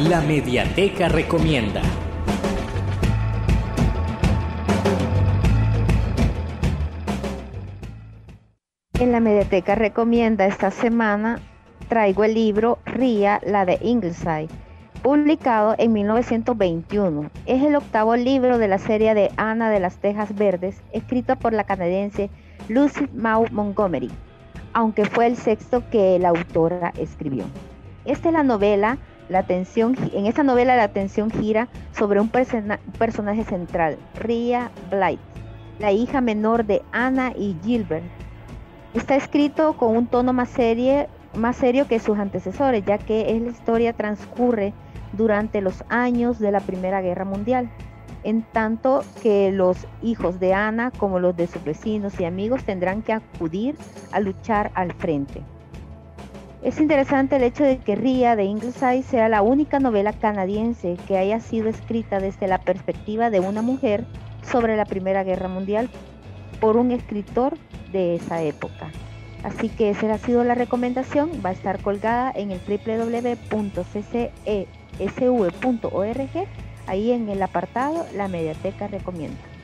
La Mediateca Recomienda. En la Mediateca Recomienda esta semana traigo el libro Ría, la de Ingleside, publicado en 1921. Es el octavo libro de la serie de Ana de las Tejas Verdes, escrito por la canadiense Lucy Maud Montgomery, aunque fue el sexto que la autora escribió. Esta es la novela, la atención, en esta novela la atención gira sobre un personaje central, Ria Blight, la hija menor de Ana y Gilbert. Está escrito con un tono más serio, más serio que sus antecesores, ya que la historia transcurre durante los años de la Primera Guerra Mundial, en tanto que los hijos de Ana, como los de sus vecinos y amigos, tendrán que acudir a luchar al frente. Es interesante el hecho de que Ria de Ingleside sea la única novela canadiense que haya sido escrita desde la perspectiva de una mujer sobre la Primera Guerra Mundial por un escritor de esa época. Así que esa ha sido la recomendación, va a estar colgada en el www.cce sv.org, ahí en el apartado La Mediateca Recomienda.